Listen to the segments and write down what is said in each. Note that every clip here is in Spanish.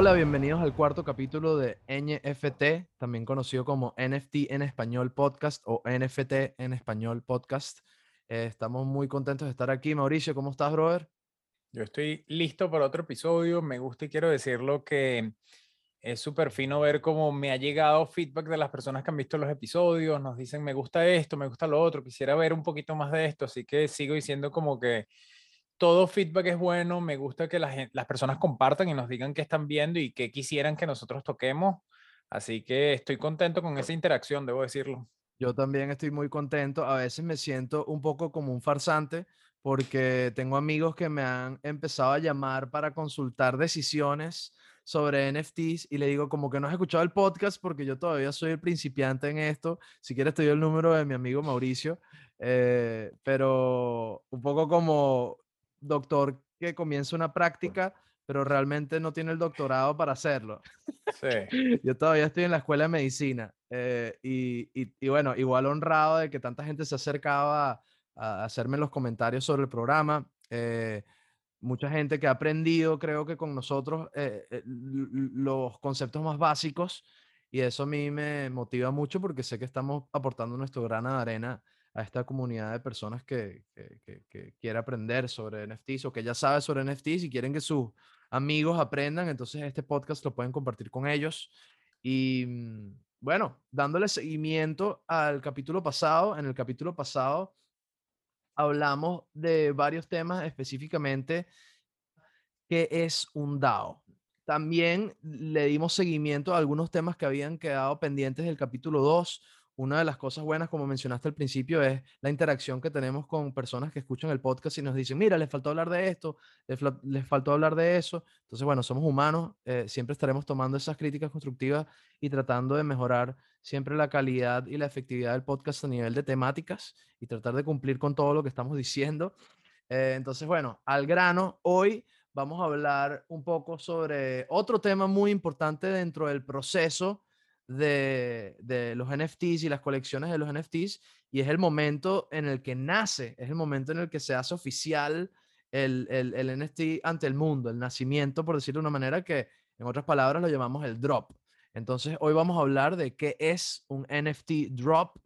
Hola, bienvenidos al cuarto capítulo de NFT, también conocido como NFT en español podcast o NFT en español podcast. Eh, estamos muy contentos de estar aquí. Mauricio, ¿cómo estás, brother? Yo estoy listo para otro episodio. Me gusta y quiero decirlo que es súper fino ver cómo me ha llegado feedback de las personas que han visto los episodios. Nos dicen, me gusta esto, me gusta lo otro, quisiera ver un poquito más de esto. Así que sigo diciendo como que todo feedback es bueno. Me gusta que las personas compartan y nos digan qué están viendo y qué quisieran que nosotros toquemos. Así que estoy contento con esa interacción, debo decirlo. Yo también estoy muy contento. A veces me siento un poco como un farsante porque tengo amigos que me han empezado a llamar para consultar decisiones sobre NFTs y le digo como que no has escuchado el podcast porque yo todavía soy el principiante en esto. Si quieres te doy el número de mi amigo Mauricio, eh, pero un poco como doctor que comienza una práctica pero realmente no tiene el doctorado para hacerlo. Sí. Yo todavía estoy en la escuela de medicina eh, y, y, bueno, igual honrado de que tanta gente se acercaba a, hacerme los comentarios sobre el programa. Eh, mucha gente que ha aprendido, creo que con nosotros, eh, los conceptos más básicos y eso a mí me motiva mucho porque sé que estamos aportando nuestro grano de arena a esta comunidad de personas que, que, que, quiere aprender sobre NFTs o que ya sabe sobre NFTs y quieren que sus amigos aprendan, entonces este podcast lo pueden compartir con ellos. Y mm, bueno, dándole seguimiento al capítulo pasado, en el capítulo pasado hablamos de varios temas específicamente qué es un DAO. También le dimos seguimiento a algunos temas que habían quedado pendientes del capítulo 2, una de las cosas buenas, como mencionaste al principio, es la interacción que tenemos con personas que escuchan el podcast y nos dicen, mira, les faltó hablar de esto, les, faltó hablar de eso. Entonces, bueno, somos humanos, eh, siempre estaremos tomando esas críticas constructivas y tratando de mejorar siempre la calidad y la efectividad del podcast a nivel de temáticas y tratar de cumplir con todo lo que estamos diciendo. Eh, entonces, bueno, al grano, hoy vamos a hablar un poco sobre otro tema muy importante dentro del proceso de, los NFTs y las colecciones de los NFTs y es el momento en el que nace, es el momento en el que se hace oficial el, el, NFT ante el mundo, el nacimiento, por decirlo de una manera que en otras palabras lo llamamos el drop. Entonces hoy vamos a hablar de qué es un NFT drop,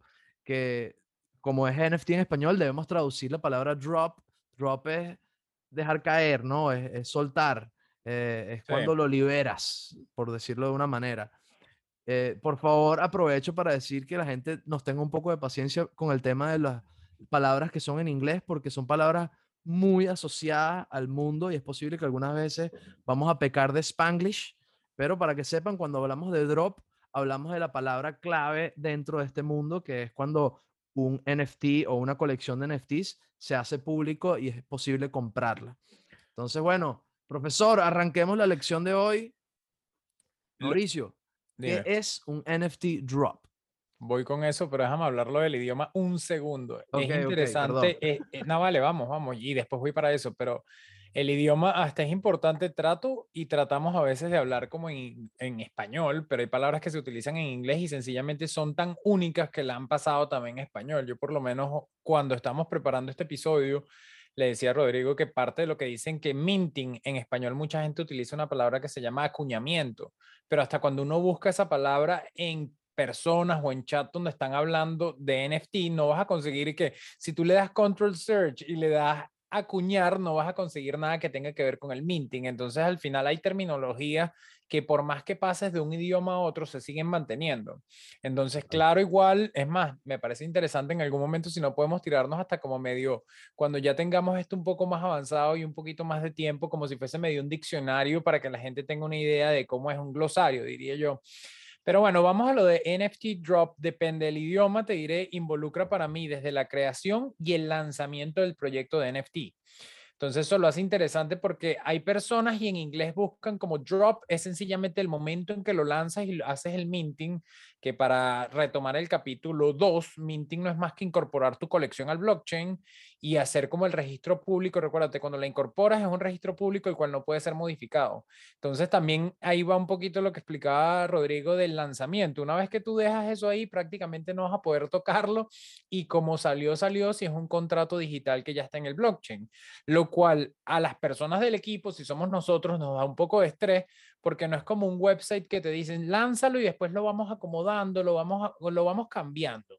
que como es NFT en español debemos traducir la palabra drop. Drop es dejar caer, ¿no? Es, soltar, eh, es cuando lo liberas, por decirlo de una manera. Eh, por favor, aprovecho para decir que la gente nos tenga un poco de paciencia con el tema de las palabras que son en inglés, porque son palabras muy asociadas al mundo y es posible que algunas veces vamos a pecar de spanglish, pero para que sepan, cuando hablamos de drop, hablamos de la palabra clave dentro de este mundo, que es cuando un NFT o una colección de NFTs se hace público y es posible comprarla. Entonces, bueno, profesor, arranquemos la lección de hoy. Mauricio, ¿Qué es un NFT drop? Voy con eso, pero déjame hablarlo del idioma un segundo. es interesante. Eh, eh, no, vale, vamos, vamos. Y después voy para eso, pero el idioma hasta es importante. Trato y tratamos a veces de hablar como en, en, español, pero hay palabras que se utilizan en inglés y sencillamente son tan únicas que la han pasado también en español. Yo por lo menos cuando estamos preparando este episodio, le decía a Rodrigo que parte de lo que dicen que minting en español mucha gente utiliza una palabra que se llama acuñamiento, pero hasta cuando uno busca esa palabra en personas o en chat donde están hablando de NFT, no vas a conseguir que si tú le das control search y le das acuñar, no vas a conseguir nada que tenga que ver con el minting. Entonces, al final hay terminologías que por más que pases de un idioma a otro, se siguen manteniendo. Entonces, claro, igual, es más, me parece interesante en algún momento si no podemos tirarnos hasta como medio, cuando ya tengamos esto un poco más avanzado y un poquito más de tiempo, como si fuese medio un diccionario para que la gente tenga una idea de cómo es un glosario, diría yo. Pero bueno, vamos a lo de NFT Drop. Depende del idioma, te diré, involucra para mí desde la creación y el lanzamiento del proyecto de NFT. Entonces eso lo hace interesante porque hay personas y en inglés buscan como drop, es sencillamente el momento en que lo lanzas y haces el minting, que para retomar el capítulo 2, minting no es más que incorporar tu colección al blockchain y hacer como el registro público. Recuérdate, cuando la incorporas es un registro público el cual no puede ser modificado. Entonces también ahí va un poquito lo que explicaba Rodrigo del lanzamiento. Una vez que tú dejas eso ahí, prácticamente no vas a poder tocarlo y como salió, salió si es un contrato digital que ya está en el blockchain. Lo cual a las personas del equipo, si somos nosotros, nos da un poco de estrés porque no es como un website que te dicen lánzalo y después lo vamos acomodando, lo vamos, lo vamos cambiando.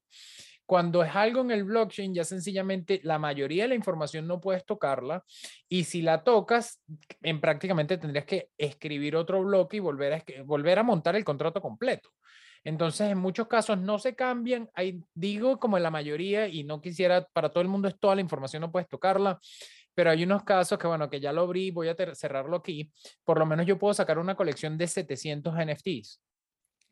Cuando es algo en el blockchain, ya sencillamente la mayoría de la información no puedes tocarla y si la tocas, en prácticamente tendrías que escribir otro bloque y volver a, volver a montar el contrato completo. Entonces, en muchos casos no se cambian. Hay, digo como en la mayoría, y no quisiera, para todo el mundo es toda la información, no puedes tocarla, pero hay unos casos que, bueno, que ya lo abrí, voy a cerrarlo aquí. Por lo menos yo puedo sacar una colección de 700 NFTs,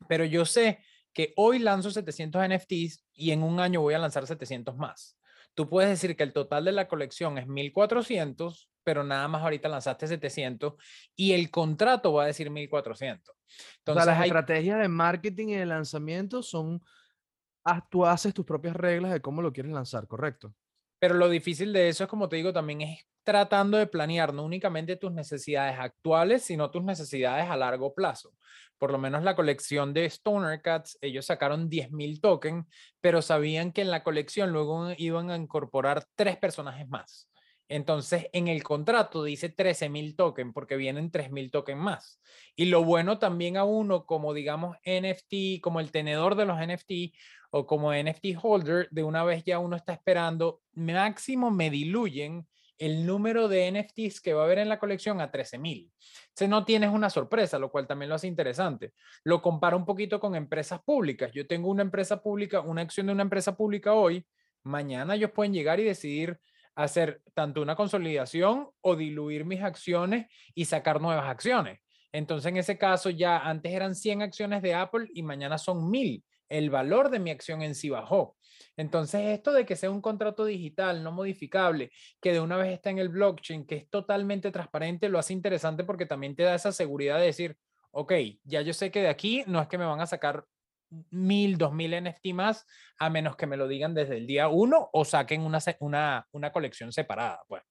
pero yo sé que hoy lanzo 700 NFTs y en un año voy a lanzar 700 más. Tú puedes decir que el total de la colección es 1400, pero nada más ahorita lanzaste 700 y el contrato va a decir 1400. Entonces, las estrategias de marketing y de lanzamiento son, ah, tú haces tus propias reglas de cómo lo quieres lanzar, ¿correcto? Pero lo difícil de eso es, como te digo, también es tratando de planear no únicamente tus necesidades actuales, sino tus necesidades a largo plazo por lo menos la colección de Stoner Cats, ellos sacaron 10.000 tokens, pero sabían que en la colección luego iban a incorporar tres personajes más. Entonces, en el contrato dice 13.000 tokens porque vienen 3.000 tokens más. Y lo bueno también a uno como, digamos, NFT, como el tenedor de los NFT o como NFT holder, de una vez ya uno está esperando, máximo me diluyen el número de NFTs que va a haber en la colección a 13.000. Si no tienes una sorpresa, lo cual también lo hace interesante. Lo comparo un poquito con empresas públicas. Yo tengo una empresa pública, una acción de una empresa pública hoy. Mañana ellos pueden llegar y decidir hacer tanto una consolidación o diluir mis acciones y sacar nuevas acciones. Entonces, en ese caso, ya antes eran 100 acciones de Apple y mañana son 1000. El valor de mi acción en sí bajó. Entonces, esto de que sea un contrato digital, no modificable, que de una vez está en el blockchain, que es totalmente transparente, lo hace interesante porque también te da esa seguridad de decir, ok, ya yo sé que de aquí no es que me van a sacar mil, dos mil NFT más, a menos que me lo digan desde el día uno o saquen una, una, una colección separada. Pues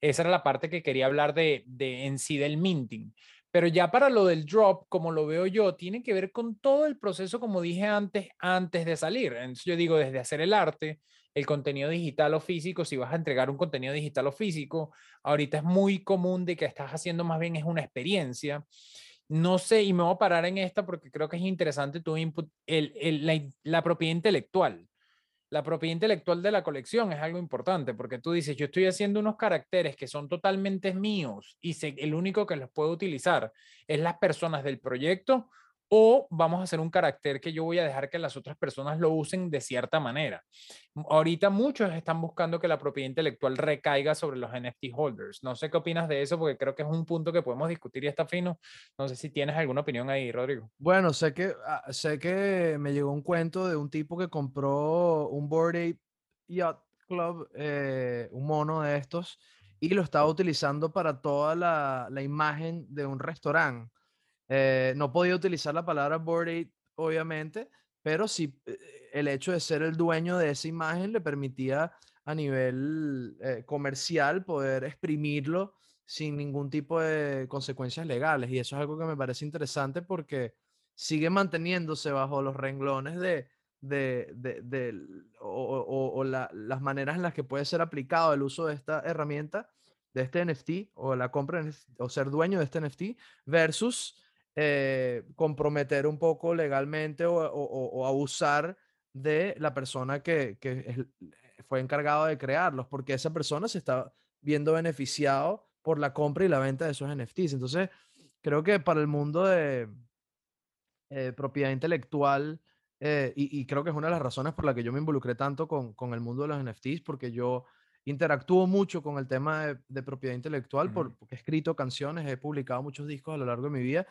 esa era la parte que quería hablar de, de en sí del minting. Pero ya para lo del drop, como lo veo yo, tiene que ver con todo el proceso, como dije antes, antes de salir. Entonces yo digo, desde hacer el arte, el contenido digital o físico, si vas a entregar un contenido digital o físico, ahorita es muy común de que estás haciendo más bien es una experiencia. No sé, y me voy a parar en esta porque creo que es interesante tu input, la, la propiedad intelectual. La propiedad intelectual de la colección es algo importante porque tú dices, yo estoy haciendo unos caracteres que son totalmente míos y sé, el único que los puedo utilizar es las personas del proyecto o vamos a hacer un carácter que yo voy a dejar que las otras personas lo usen de cierta manera. Ahorita muchos están buscando que la propiedad intelectual recaiga sobre los NFT holders. No sé qué opinas de eso porque creo que es un punto que podemos discutir y está fino. No sé si tienes alguna opinión ahí, Rodrigo. Bueno, sé que, ah, sé que me llegó un cuento de un tipo que compró un Board Ape Yacht Club, eh, un mono de estos, y lo estaba utilizando para toda la, la imagen de un restaurante eh, no podía utilizar la palabra board ape, obviamente, pero sí eh, el hecho de ser el dueño de esa imagen le permitía a nivel eh, comercial poder exprimirlo sin ningún tipo de consecuencias legales. Y eso es algo que me parece interesante porque sigue manteniéndose bajo los renglones de, o, las maneras en las que puede ser aplicado el uso de esta herramienta, de este NFT, o la compra o ser dueño de este NFT, versus eh, comprometer un poco legalmente o, abusar de la persona que, fue encargado de crearlos, porque esa persona se está viendo beneficiado por la compra y la venta de esos NFTs. Entonces, creo que para el mundo de eh, propiedad intelectual, eh, y, creo que es una de las razones por la que yo me involucré tanto con, el mundo de los NFTs, porque yo interactúo mucho con el tema de, propiedad intelectual, porque he escrito canciones, he publicado muchos discos a lo largo de mi vida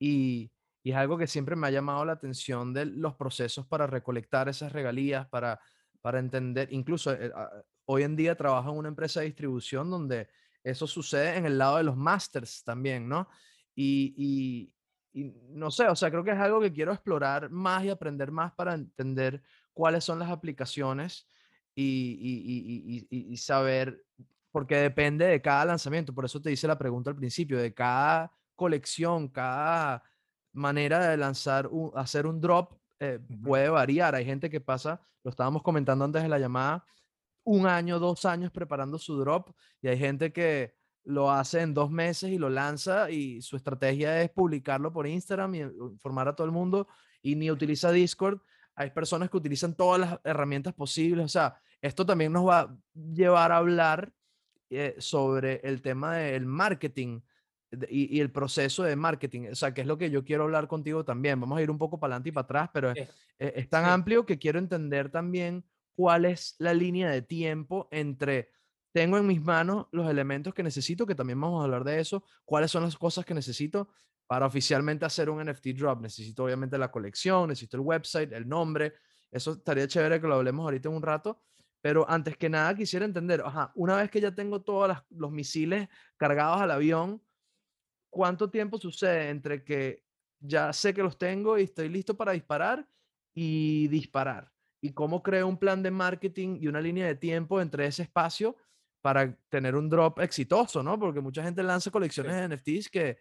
y, es algo que siempre me ha llamado la atención de los procesos para recolectar esas regalías, para, para entender, incluso eh, hoy en día trabajo en una empresa de distribución donde eso sucede en el lado de los masters también, ¿no? Y, no sé, o sea, creo que es algo que quiero explorar más y aprender más para entender cuáles son las aplicaciones y, y, saber, porque depende de cada lanzamiento, por eso te hice la pregunta al principio, de cada colección, cada manera de lanzar, un, hacer un drop eh, puede variar. Hay gente que pasa, lo estábamos comentando antes de la llamada, un año, dos años preparando su drop y hay gente que lo hace en dos meses y lo lanza y su estrategia es publicarlo por Instagram y informar a todo el mundo y ni utiliza Discord. Hay personas que utilizan todas las herramientas posibles. O sea, esto también nos va a llevar a hablar eh, sobre el tema del marketing y, el proceso de marketing. O sea, que es lo que yo quiero hablar contigo también. Vamos a ir un poco para adelante y para atrás, pero es, es tan amplio que quiero entender también cuál es la línea de tiempo entre tengo en mis manos los elementos que necesito, que también vamos a hablar de eso, cuáles son las cosas que necesito para oficialmente hacer un NFT drop. Necesito obviamente la colección, necesito el website, el nombre. Eso estaría chévere que lo hablemos ahorita en un rato. Pero antes que nada quisiera entender, ajá, una vez que ya tengo todos los misiles cargados al avión, ¿cuánto tiempo sucede entre que ya sé que los tengo y estoy listo para disparar y disparar? ¿Y cómo creo un plan de marketing y una línea de tiempo entre ese espacio para tener un drop exitoso, ¿no? Porque mucha gente lanza colecciones de NFTs que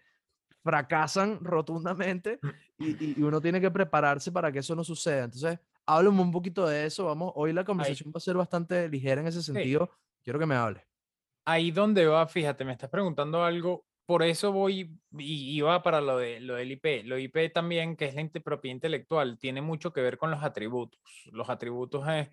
fracasan rotundamente mm. y, uno tiene que prepararse para que eso no suceda. Entonces, háblame un poquito de eso. Vamos, hoy la conversación va a ser bastante ligera en ese sentido. Quiero que me hable. Ahí donde va, fíjate, me estás preguntando algo. Por eso voy y iba para lo, de, lo del IP. Lo IP también, que es la propiedad intelectual, tiene mucho que ver con los atributos. Los atributos es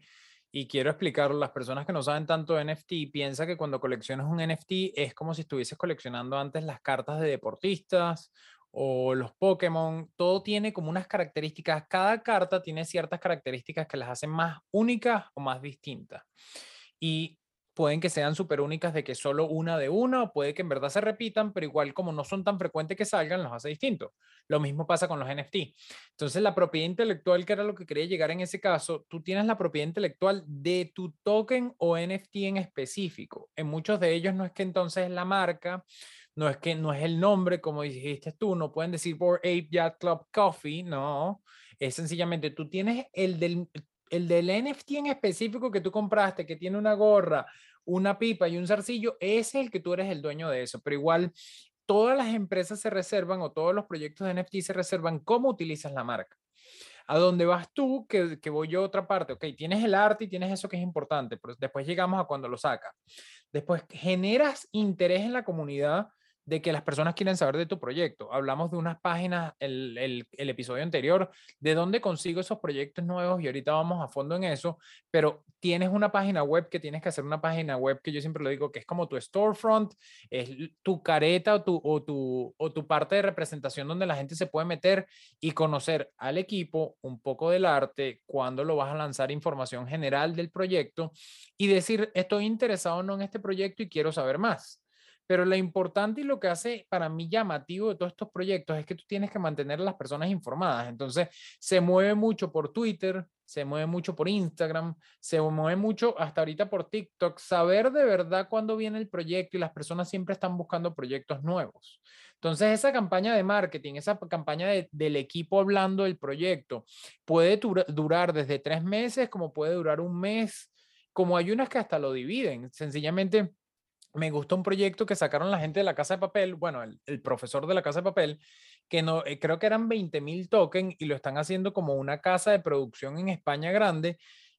y quiero explicarlo, las personas que no saben tanto de NFT piensan que cuando coleccionas un NFT es como si estuvieses coleccionando antes las cartas de deportistas o los Pokémon, todo tiene como unas características, cada carta tiene ciertas características que las hacen más únicas o más distintas. Y pueden que sean súper únicas de que solo una de una, o puede que en verdad se repitan, pero igual como no son tan frecuentes que salgan, los hace distintos. Lo mismo pasa con los NFT. Entonces, la propiedad intelectual, que era lo que quería llegar en ese caso, tú tienes la propiedad intelectual de tu token o NFT en específico. En muchos de ellos no es que entonces es la marca, no es que no es el nombre, como dijiste tú, no pueden decir por Ape Yacht Club Coffee, no. Es sencillamente, tú tienes el del el del NFT en específico que tú compraste, que tiene una gorra, una pipa y un zarcillo, ese es el que tú eres el dueño de eso. Pero igual, todas las empresas se reservan o todos los proyectos de NFT se reservan cómo utilizas la marca. A dónde vas tú, que, voy yo a otra parte. Ok, tienes el arte y tienes eso que es importante, pero después llegamos a cuando lo sacas. Después generas interés en la comunidad de que las personas quieren saber de tu proyecto. Hablamos de unas páginas, el, el, episodio anterior, de dónde consigo esos proyectos nuevos y ahorita vamos a fondo en eso, pero tienes una página web que tienes que hacer una página web que yo siempre lo digo que es como tu storefront, es tu careta o tu, o tu, o tu parte de representación donde la gente se puede meter y conocer al equipo, un poco del arte, cuando lo vas a lanzar información general del proyecto y decir, estoy interesado no en este proyecto y quiero saber más. Pero lo importante y lo que hace para mí llamativo de todos estos proyectos es que tú tienes que mantener a las personas informadas. Entonces, se mueve mucho por Twitter, se mueve mucho por Instagram, se mueve mucho hasta ahorita por TikTok. Saber de verdad cuándo viene el proyecto y las personas siempre están buscando proyectos nuevos. Entonces, esa campaña de marketing, esa campaña del equipo hablando del proyecto, puede durar desde tres meses como puede durar un mes, como hay unas que hasta lo dividen. Sencillamente me gusta un proyecto que sacaron la gente de la Casa de Papel, bueno, el, profesor de la Casa de Papel, que no, eh, creo que eran 20 mil tokens y lo están haciendo como una casa de producción en España grande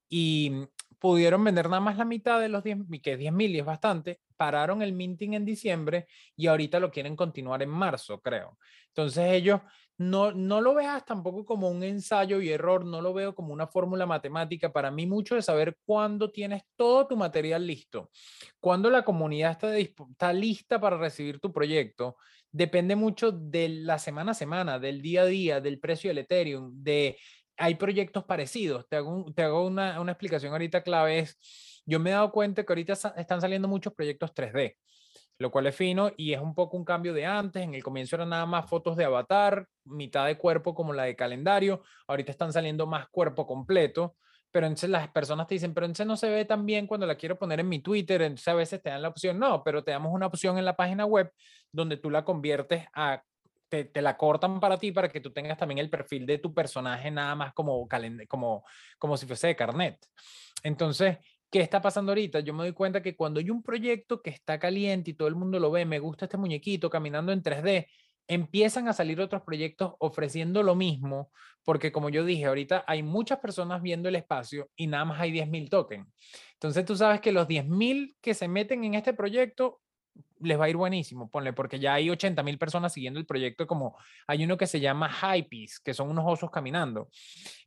y pudieron vender nada más la mitad de los 10, que 10 mil y es bastante, pararon el minting en diciembre y ahorita lo quieren continuar en marzo, creo. Entonces ellos no, no lo veas tampoco como un ensayo y error, no lo veo como una fórmula matemática. Para mí mucho de saber cuándo tienes todo tu material listo, cuándo la comunidad está, está lista para recibir tu proyecto, depende mucho de la semana a semana, del día a día, del precio del Ethereum, de hay proyectos parecidos. Te hago, te hago una, una, explicación ahorita clave. Es, yo me he dado cuenta que ahorita están saliendo muchos proyectos 3D, lo cual es fino y es un poco un cambio de antes. En el comienzo eran nada más fotos de avatar, mitad de cuerpo como la de calendario. Ahorita están saliendo más cuerpo completo. Pero entonces las personas te dicen, pero entonces no se ve tan bien cuando la quiero poner en mi Twitter. Entonces a veces te dan la opción, no, pero te damos una opción en la página web donde tú la conviertes a te, la cortan para ti para que tú tengas también el perfil de tu personaje nada más como, como, como si fuese de carnet. Entonces, ¿qué está pasando ahorita? Yo me doy cuenta que cuando hay un proyecto que está caliente y todo el mundo lo ve, me gusta este muñequito caminando en 3D, empiezan a salir otros proyectos ofreciendo lo mismo, porque como yo dije, ahorita hay muchas personas viendo el espacio y nada más hay 10.000 tokens. Entonces tú sabes que los 10.000 que se meten en este proyecto les va a ir buenísimo, ponle, porque ya hay 80 mil personas siguiendo el proyecto, como hay uno que se llama Hypees, que son unos osos caminando.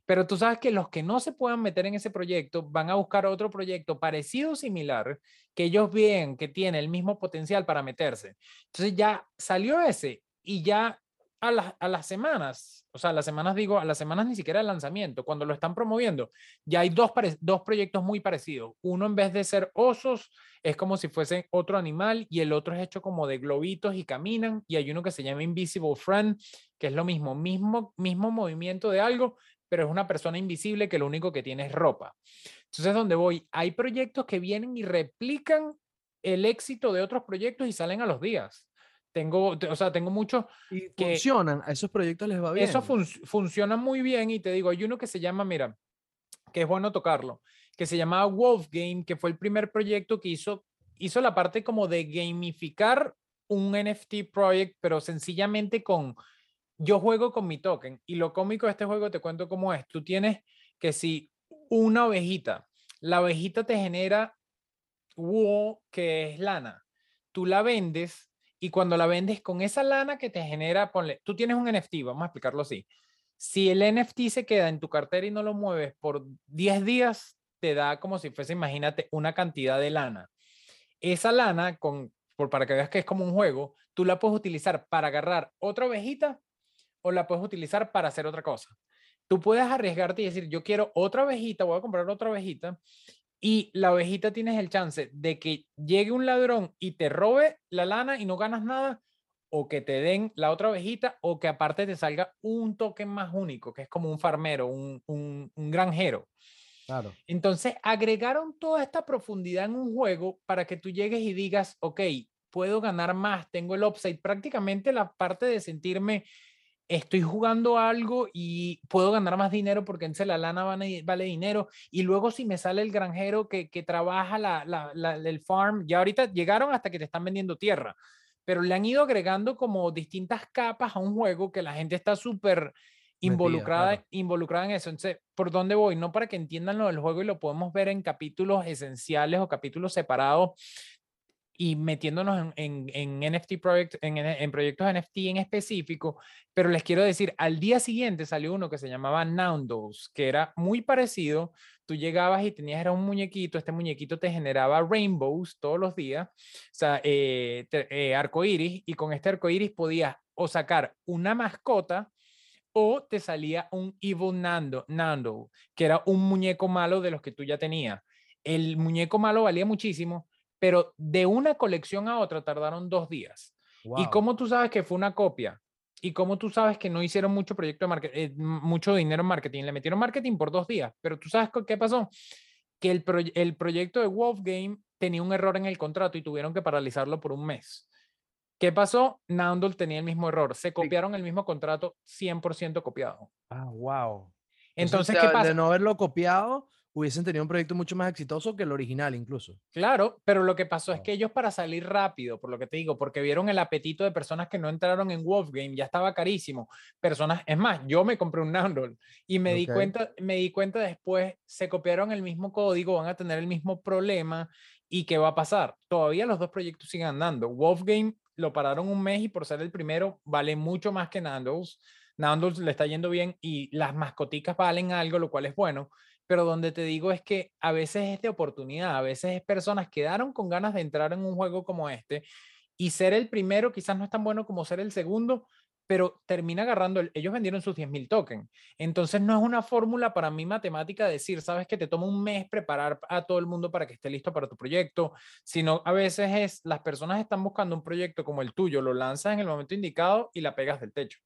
Pero tú sabes que los que no se puedan meter en ese proyecto van a buscar otro proyecto parecido similar que ellos vean que tiene el mismo potencial para meterse. Entonces ya salió ese y ya a, a las semanas, o sea, a las semanas digo, a las semanas ni siquiera el lanzamiento, cuando lo están promoviendo, ya hay dos, dos proyectos muy parecidos. Uno en vez de ser osos, es como si fuese otro animal y el otro es hecho como de globitos y caminan y hay uno que se llama Invisible Friend, que es lo mismo, mismo, mismo movimiento de algo, pero es una persona invisible que lo único que tiene es ropa. Entonces, donde voy, hay proyectos que vienen y replican el éxito de otros proyectos y salen a los días. Tengo, o sea, tengo muchos y que funcionan, a esos proyectos les va bien. Eso funciona muy bien y te digo, hay uno que se llama, mira, que es bueno tocarlo, que se llamaba Wolf Game, que fue el primer proyecto que hizo, hizo la parte como de gamificar un NFT project, pero sencillamente con, yo juego con mi token y lo cómico de este juego te cuento cómo es, tú tienes que si una ovejita, la ovejita te genera wool, que es lana, tú la vendes y cuando la vendes con esa lana que te genera, ponle, tú tienes un NFT, vamos a explicarlo así. Si el NFT se queda en tu cartera y no lo mueves por 10 días, te da como si fuese, imagínate, una cantidad de lana. Esa lana, con, por, para que veas que es como un juego, tú la puedes utilizar para agarrar otra ovejita o la puedes utilizar para hacer otra cosa. Tú puedes arriesgarte y decir, yo quiero otra ovejita, voy a comprar otra ovejita y la ovejita tienes el chance de que llegue un ladrón y te robe la lana y no ganas nada, o que te den la otra ovejita, o que aparte te salga un token más único, que es como un farmero, un, un, granjero. Claro. Entonces agregaron toda esta profundidad en un juego para que tú llegues y digas, ok, puedo ganar más, tengo el upside, prácticamente la parte de sentirme estoy jugando algo y puedo ganar más dinero porque en la lana vale, vale, dinero. Y luego si me sale el granjero que, que trabaja la, la, el farm, ya ahorita llegaron hasta que te están vendiendo tierra, pero le han ido agregando como distintas capas a un juego que la gente está súper involucrada, involucrada en eso. Entonces, ¿por dónde voy? No para que entiendan lo del juego y lo podemos ver en capítulos esenciales o capítulos separados y metiéndonos en, en, en NFT project, en, en, proyectos NFT en específico, pero les quiero decir, al día siguiente salió uno que se llamaba Noundos, que era muy parecido. Tú llegabas y tenías era un muñequito, este muñequito te generaba rainbows todos los días, o sea, eh, eh arcoiris, y con este arcoiris podías o sacar una mascota o te salía un Evil Nando, Nando, que era un muñeco malo de los que tú ya tenías. El muñeco malo valía muchísimo, pero de una colección a otra tardaron dos días. ¿Y cómo tú sabes que fue una copia? ¿Y cómo tú sabes que no hicieron mucho proyecto de marketing, eh, mucho dinero en marketing? Le metieron marketing por dos días, pero tú sabes qué pasó? Que el, el proyecto de Wolf Game tenía un error en el contrato y tuvieron que paralizarlo por un mes. ¿Qué pasó? Nandol tenía el mismo error. Se copiaron el mismo contrato 100% copiado. Ah, wow. Entonces, ¿qué pasa? De no haberlo copiado, hubiesen tenido un proyecto mucho más exitoso que el original incluso. Claro, pero lo que pasó es que ellos para salir rápido, por lo que te digo, porque vieron el apetito de personas que no entraron en Wolfgame, ya estaba carísimo. Personas, es más, yo me compré un Nandol y me di cuenta, me di cuenta después, se copiaron el mismo código, van a tener el mismo problema y qué va a pasar. Todavía los dos proyectos siguen andando. Wolfgame lo pararon un mes y por ser el primero vale mucho más que Nandos. Nandos le está yendo bien y las mascoticas valen algo, lo cual es bueno pero donde te digo es que a veces es de oportunidad, a veces es personas quedaron con ganas de entrar en un juego como este y ser el primero quizás no es tan bueno como ser el segundo, pero termina agarrando, ellos vendieron sus 10.000 tokens. Entonces no es una fórmula para mí matemática decir, sabes que te toma un mes preparar a todo el mundo para que esté listo para tu proyecto, sino a veces es, las personas están buscando un proyecto como el tuyo, lo lanzas en el momento indicado y la pegas del techo.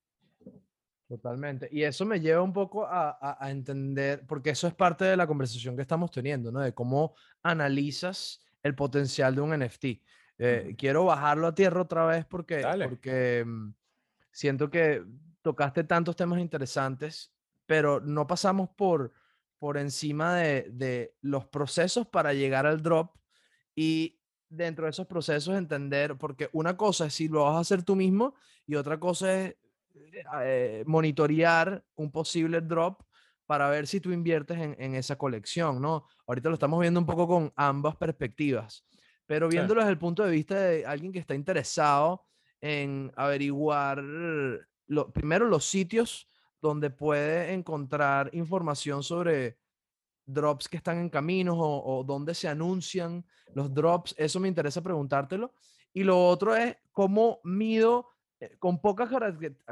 Totalmente. Y eso me lleva un poco a, entender, porque eso es parte de la conversación que estamos teniendo, ¿no? De cómo analizas el potencial de un NFT. Eh, quiero bajarlo a tierra otra vez porque, porque mm, siento que tocaste tantos temas interesantes, pero no pasamos por, por encima de, de los procesos para llegar al drop y dentro de esos procesos entender, porque una cosa es si lo vas a hacer tú mismo y otra cosa es eh, monitorear un posible drop para ver si tú inviertes en, esa colección, ¿no? Ahorita lo estamos viendo un poco con ambas perspectivas, pero viéndolo desde el punto de vista de alguien que está interesado en averiguar, lo, primero, los sitios donde puede encontrar información sobre drops que están en caminos o, o dónde se anuncian los drops, eso me interesa preguntártelo. Y lo otro es cómo mido eh, con pocas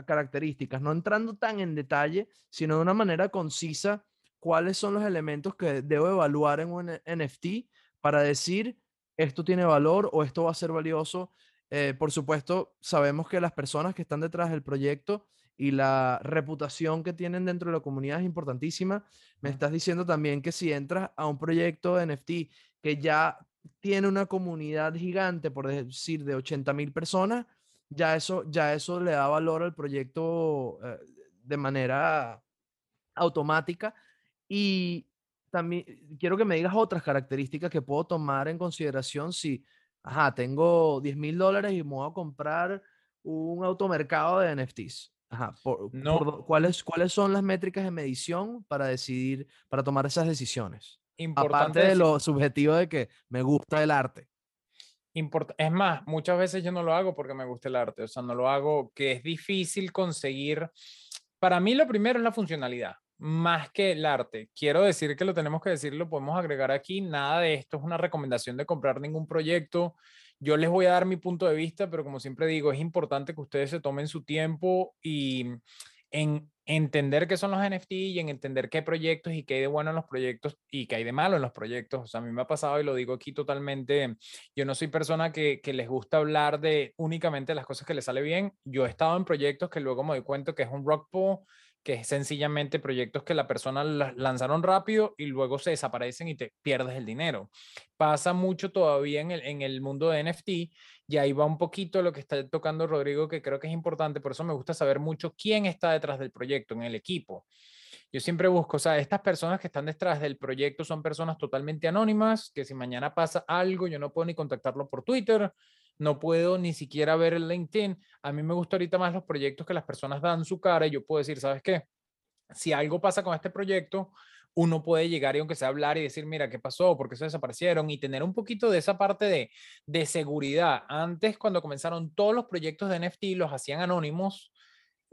características, no entrando tan en detalle, sino de una manera concisa, cuáles son los elementos que debo evaluar en un NFT para decir esto tiene valor o esto va a ser valioso. Eh, por supuesto, sabemos que las personas que están detrás del proyecto y la reputación que tienen dentro de la comunidad es importantísima. Me estás diciendo también que si entras a un proyecto de NFT que ya tiene una comunidad gigante, por decir, de 80 mil personas, ya eso, ya eso le da valor al proyecto eh, de manera automática. Y también quiero que me digas otras características que puedo tomar en consideración si, ajá, tengo 10 mil dólares y me voy a comprar un automercado de NFTs. Ajá, no. ¿cuáles, ¿Cuáles son las métricas de medición para decidir, para tomar esas decisiones? Importante Aparte de lo subjetivo de que me gusta el arte es más, muchas veces yo no lo hago porque me gusta el arte, o sea, no lo hago que es difícil conseguir. Para mí lo primero es la funcionalidad, más que el arte. Quiero decir que lo tenemos que decir, lo podemos agregar aquí. Nada de esto es una recomendación de comprar ningún proyecto. Yo les voy a dar mi punto de vista, pero como siempre digo, es importante que ustedes se tomen su tiempo y en entender qué son los NFT y en entender qué proyectos y qué hay de bueno en los proyectos y qué hay de malo en los proyectos. O sea, a mí me ha pasado y lo digo aquí totalmente, yo no soy persona que, que les gusta hablar de únicamente las cosas que les sale bien. Yo he estado en proyectos que luego me doy cuenta que es un rock pool que es sencillamente proyectos que la persona lanzaron rápido y luego se desaparecen y te pierdes el dinero. Pasa mucho todavía en el, en el mundo de NFT y ahí va un poquito lo que está tocando Rodrigo, que creo que es importante, por eso me gusta saber mucho quién está detrás del proyecto en el equipo. Yo siempre busco, o sea, estas personas que están detrás del proyecto son personas totalmente anónimas, que si mañana pasa algo, yo no puedo ni contactarlo por Twitter, no puedo ni siquiera ver el LinkedIn. A mí me gusta ahorita más los proyectos que las personas dan su cara y yo puedo decir, ¿sabes qué? Si algo pasa con este proyecto, uno puede llegar y aunque sea hablar y decir, mira, ¿qué pasó? ¿Por qué se desaparecieron? Y tener un poquito de esa parte de, de seguridad. Antes, cuando comenzaron todos los proyectos de NFT, los hacían anónimos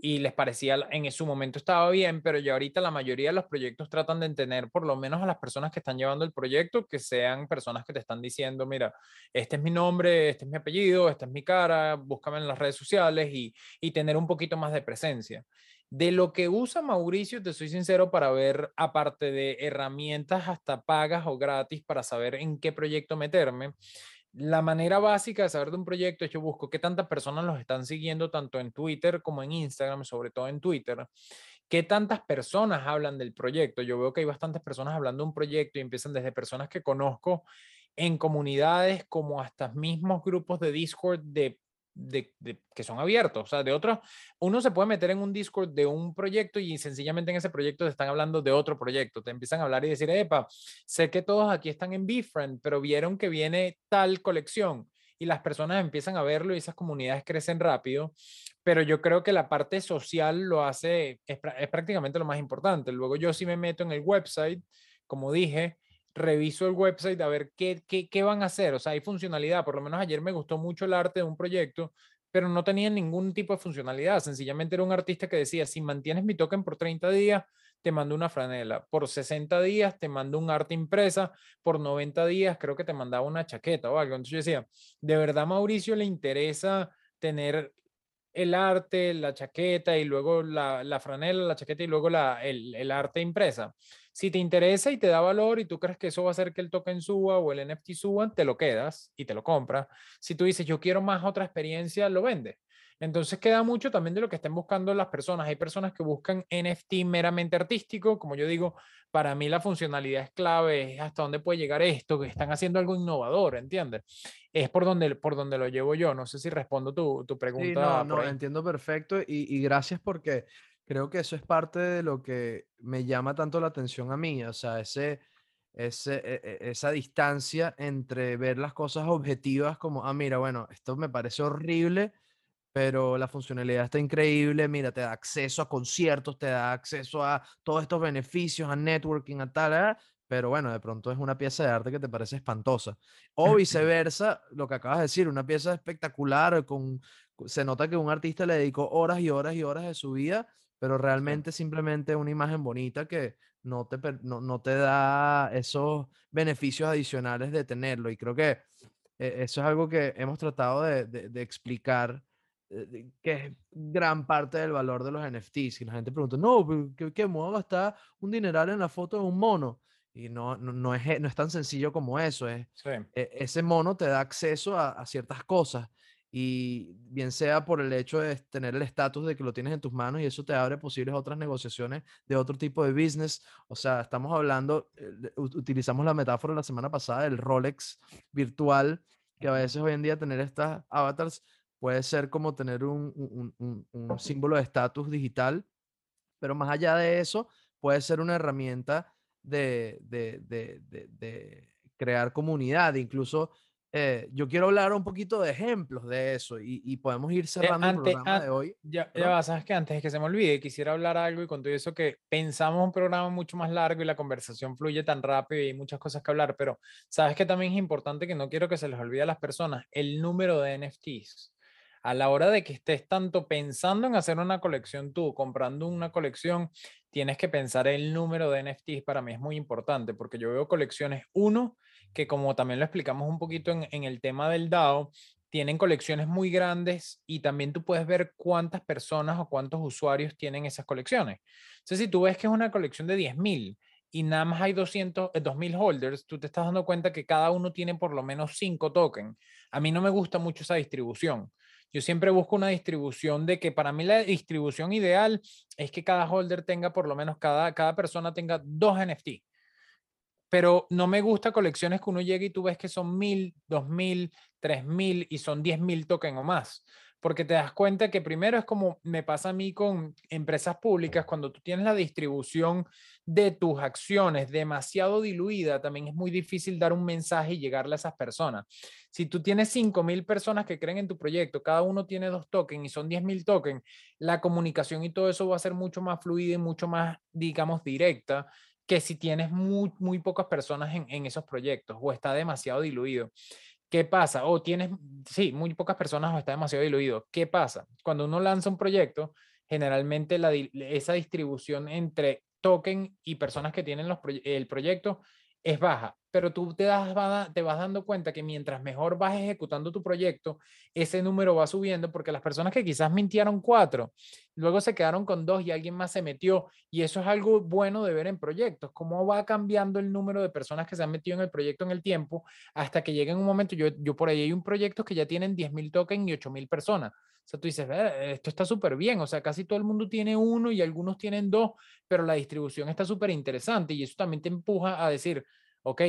y les parecía en su momento estaba bien, pero ya ahorita la mayoría de los proyectos tratan de tener por lo menos a las personas que están llevando el proyecto que sean personas que te están diciendo, mira, este es mi nombre, este es mi apellido, esta es mi cara, búscame en las redes sociales y, y tener un poquito más de presencia. De lo que usa Mauricio, te soy sincero, para ver, aparte de herramientas hasta pagas o gratis para saber en qué proyecto meterme, la manera básica de saber de un proyecto es yo busco qué tantas personas los están siguiendo tanto en Twitter como en Instagram, sobre todo en Twitter. ¿Qué tantas personas hablan del proyecto? Yo veo que hay bastantes personas hablando de un proyecto y empiezan desde personas que conozco en comunidades como hasta mismos grupos de Discord de que son abiertos. O sea, de otros, uno se puede meter en un Discord de un proyecto y sencillamente en ese proyecto te están hablando de otro proyecto. Te empiezan a hablar y decir, epa, sé que todos aquí están en BeFriend, pero vieron que viene tal colección y las personas empiezan a verlo y esas comunidades crecen rápido. Pero yo creo que la parte social lo hace, es prácticamente lo más importante. Luego yo sí me meto en el website, como dije, reviso el website a ver qué, qué, qué, van a hacer. O sea, hay funcionalidad. Por lo menos ayer me gustó mucho el arte de un proyecto, pero no tenía ningún tipo de funcionalidad. Sencillamente era un artista que decía, si mantienes mi token por 30 días, te mando una franela. Por 60 días te mando un arte impresa. Por 90 días creo que te mandaba una chaqueta o algo. Entonces yo decía, ¿de verdad Mauricio le interesa tener el arte, la chaqueta y luego la, la franela, la chaqueta y luego la, el, el arte impresa? Si te interesa y te da valor y tú crees que eso va a hacer que el token suba o el NFT suba, te lo quedas y te lo compras. Si tú dices, yo quiero más otra experiencia, lo vendes. Entonces queda mucho también de lo que estén buscando las personas. Hay personas que buscan NFT meramente artístico, como yo digo, para mí la funcionalidad es clave, es hasta dónde puede llegar esto, que están haciendo algo innovador, ¿entiendes? Es por donde, por donde lo llevo yo. No sé si respondo tu, tu pregunta. no, no, entiendo perfecto y, y gracias porque creo que eso es parte de lo que me llama tanto la atención a mí, o sea, ese, ese, e, e, esa distancia entre ver las cosas objetivas como, ah, mira, bueno, esto me parece horrible, pero la funcionalidad está increíble, mira, te da acceso a conciertos, te da acceso a todos estos beneficios, a networking, a tal, ah, pero bueno, de pronto es una pieza de arte que te parece espantosa. O viceversa, lo que acabas de decir, una pieza espectacular, con, se nota que un artista le dedicó horas y horas y horas de su vida, pero realmente simplemente una imagen bonita que no te, no, te da esos beneficios adicionales de tenerlo. Y creo que eh, eso es algo que hemos tratado de, de explicar eh, que es gran parte del valor de los NFTs. Y la gente pregunta, no, ¿qué, qué modo gastar un dineral en la foto de un mono? Y no, no, es, no es tan sencillo como eso. Es, e, ese mono te da acceso a, ciertas cosas. Y bien sea por el hecho de tener el estatus de que lo tienes en tus manos y eso te abre posibles otras negociaciones de otro tipo de business. O sea, estamos hablando, eh, utilizamos la metáfora la semana pasada del Rolex virtual, que a veces hoy en día tener estas avatars puede ser como tener un, un, símbolo de estatus digital, pero más allá de eso, puede ser una herramienta de, de, de, crear comunidad. Incluso eh, yo quiero hablar un poquito de ejemplos de eso y, podemos ir eh, cerrando el programa de hoy. Ya, ya sabes que antes de que se me olvide, quisiera hablar algo y con todo eso que pensamos un programa mucho más largo y la conversación fluye tan rápido y hay muchas cosas que hablar, pero sabes que también es importante que no quiero que se les olvide a las personas el número de NFTs a la hora de que estés tanto pensando en hacer una colección tú, comprando una colección, tienes que pensar el número de NFTs. Para mí es muy importante porque yo veo colecciones, uno, que como también lo explicamos un poquito en, el tema del DAO, tienen colecciones muy grandes y también tú puedes ver cuántas personas o cuántos usuarios tienen esas colecciones. Entonces, si tú ves que es una colección de 10.000 y nada más hay 200, 2000 eh, holders, tú te estás dando cuenta que cada uno tiene por lo menos 5 tokens. A mí no me gusta mucho esa distribución. Yo siempre busco una distribución de que para mí la distribución ideal es que cada holder tenga por lo menos, cada, cada persona tenga dos NFT. Pero no me gusta colecciones que uno llegue y tú ves que son mil, dos mil, tres mil y son diez mil tokens o más porque te das cuenta que primero es como me pasa a mí con empresas públicas, cuando tú tienes la distribución de tus acciones demasiado diluida, también es muy difícil dar un mensaje y llegarle a esas personas. Si tú tienes 5.000 personas que creen en tu proyecto, cada uno tiene dos tokens y son 10.000 tokens, la comunicación y todo eso va a ser mucho más fluida y mucho más, digamos, directa que si tienes muy, pocas personas en esos proyectos o está demasiado diluido. ¿Qué pasa? O tienes, sí, muy pocas personas o está demasiado diluido. ¿Qué pasa? Cuando uno lanza un proyecto, generalmente esa distribución entre token y personas que tienen los el proyecto es baja, pero tú te, das, te vas dando cuenta que mientras mejor vas ejecutando tu proyecto, ese número va subiendo porque las personas que quizás mintieron cuatro, luego se quedaron con dos y alguien más se metió. Y eso es algo bueno de ver en proyectos, cómo va cambiando el número de personas que se han metido en el proyecto en el tiempo hasta que llegue un momento, yo, yo por ahí hay un proyecto que ya tienen 10.000 tokens y 8.000 personas. O sea, tú dices, esto está súper bien, o sea, casi todo el mundo tiene uno y algunos tienen dos, pero la distribución está súper interesante y eso también te empuja a decir, ok,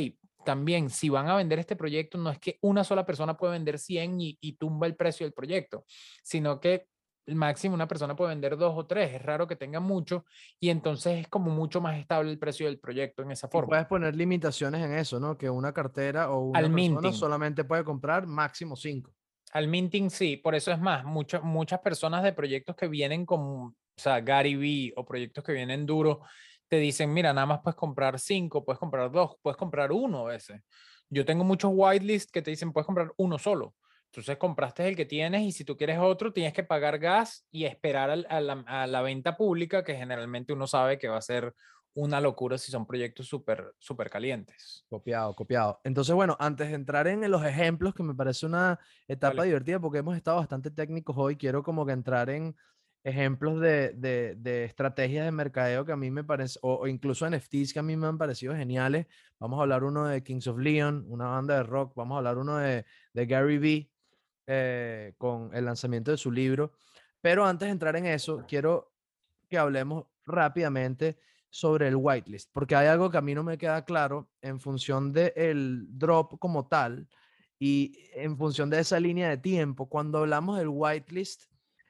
también si van a vender este proyecto, no es que una sola persona puede vender 100 y, tumba el precio del proyecto, sino que el máximo una persona puede vender dos o tres, es raro que tenga mucho y entonces es como mucho más estable el precio del proyecto en esa forma. puedes poner limitaciones en eso, ¿no? Que una cartera o una Al persona solamente puede comprar máximo cinco. Al minting sí, por eso es más, muchas muchas personas de proyectos que vienen con, o sea, Gary Vee o proyectos que vienen duros, te dicen, mira, nada más puedes comprar cinco, puedes comprar dos, puedes comprar uno a veces. Yo tengo muchos whitelist que te dicen, puedes comprar uno solo. Entonces compraste el que tienes y si tú quieres otro, tienes que pagar gas y esperar a la, venta pública, que generalmente uno sabe que va a ser una locura si son proyectos súper, súper calientes. Copiado, copiado. Entonces, bueno, antes de entrar en los ejemplos, que me parece una etapa divertida porque hemos estado bastante técnicos hoy, quiero como que entrar en ejemplos de, de, estrategias de mercadeo que a mí me parece, o, incluso NFTs que a mí me han parecido geniales. Vamos a hablar uno de Kings of Leon, una banda de rock. Vamos a hablar uno de, de Gary Vee eh, con el lanzamiento de su libro. Pero antes de entrar en eso, quiero que hablemos rápidamente sobre el whitelist, porque hay algo que a mí no me queda claro en función del drop como tal y en función de esa línea de tiempo. Cuando hablamos del whitelist,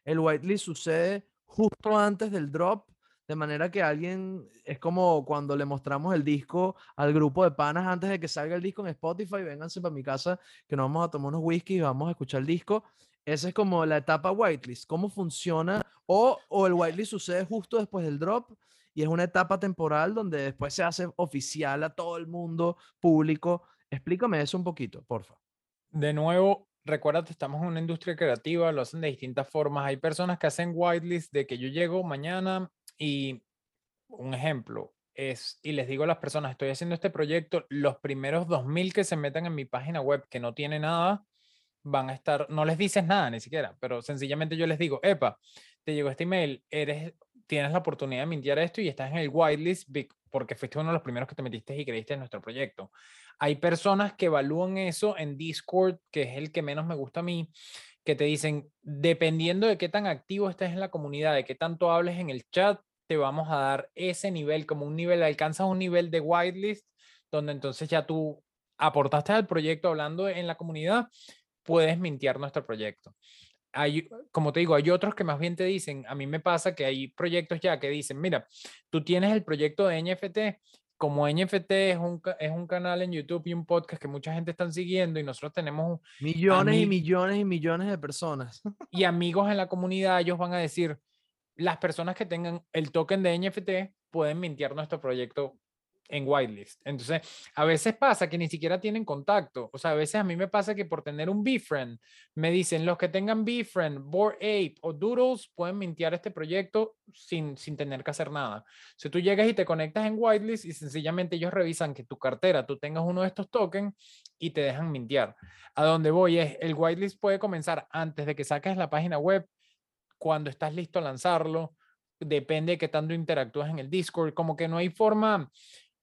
el whitelist sucede justo antes del drop, de manera que alguien, es como cuando le mostramos el disco al grupo de panas antes de que salga el disco en Spotify, vénganse para mi casa que nos vamos a tomar unos whisky y vamos a escuchar el disco. Esa es como la etapa whitelist, cómo funciona, o, o el whitelist sucede justo después del drop y es una etapa temporal donde después se hace oficial a todo el mundo público. Explícame eso un poquito, porfa. De nuevo, recuerda que estamos en una industria creativa, lo hacen de distintas formas. Hay personas que hacen whitelist de que yo llego mañana y un ejemplo es, y les digo a las personas, estoy haciendo este proyecto, los primeros 2.000 que se metan en mi página web que no tiene nada, van a estar, no les dices nada ni siquiera, pero sencillamente yo les digo, epa, te llegó este email, eres, tienes la oportunidad de mintiar esto y estás en el whitelist porque fuiste uno de los primeros que te metiste y creíste en nuestro proyecto. Hay personas que evalúan eso en Discord, que es el que menos me gusta a mí, que te dicen, dependiendo de qué tan activo estés en la comunidad, de qué tanto hables en el chat, te vamos a dar ese nivel, como un nivel, alcanzas un nivel de whitelist, donde entonces ya tú aportaste al proyecto hablando en la comunidad, puedes mintiar nuestro proyecto hay, como te digo, hay otros que más bien te dicen, a mí me pasa que hay proyectos ya que dicen, mira, tú tienes el proyecto de NFT, como NFT es un, es un canal en YouTube y un podcast que mucha gente está siguiendo y nosotros tenemos millones y millones y millones de personas. Y amigos en la comunidad, ellos van a decir, las personas que tengan el token de NFT pueden mintiar nuestro proyecto en whitelist. Entonces, a veces pasa que ni siquiera tienen contacto. O sea, a veces a mí me pasa que por tener un befriend, me dicen los que tengan befriend, Board Ape o Doodles pueden mintear este proyecto sin, sin tener que hacer nada. Si tú llegas y te conectas en whitelist y sencillamente ellos revisan que tu cartera, tú tengas uno de estos tokens y te dejan mintear. A donde voy es, el whitelist puede comenzar antes de que saques la página web, cuando estás listo a lanzarlo, depende de qué tanto interactúas en el Discord, como que no hay forma,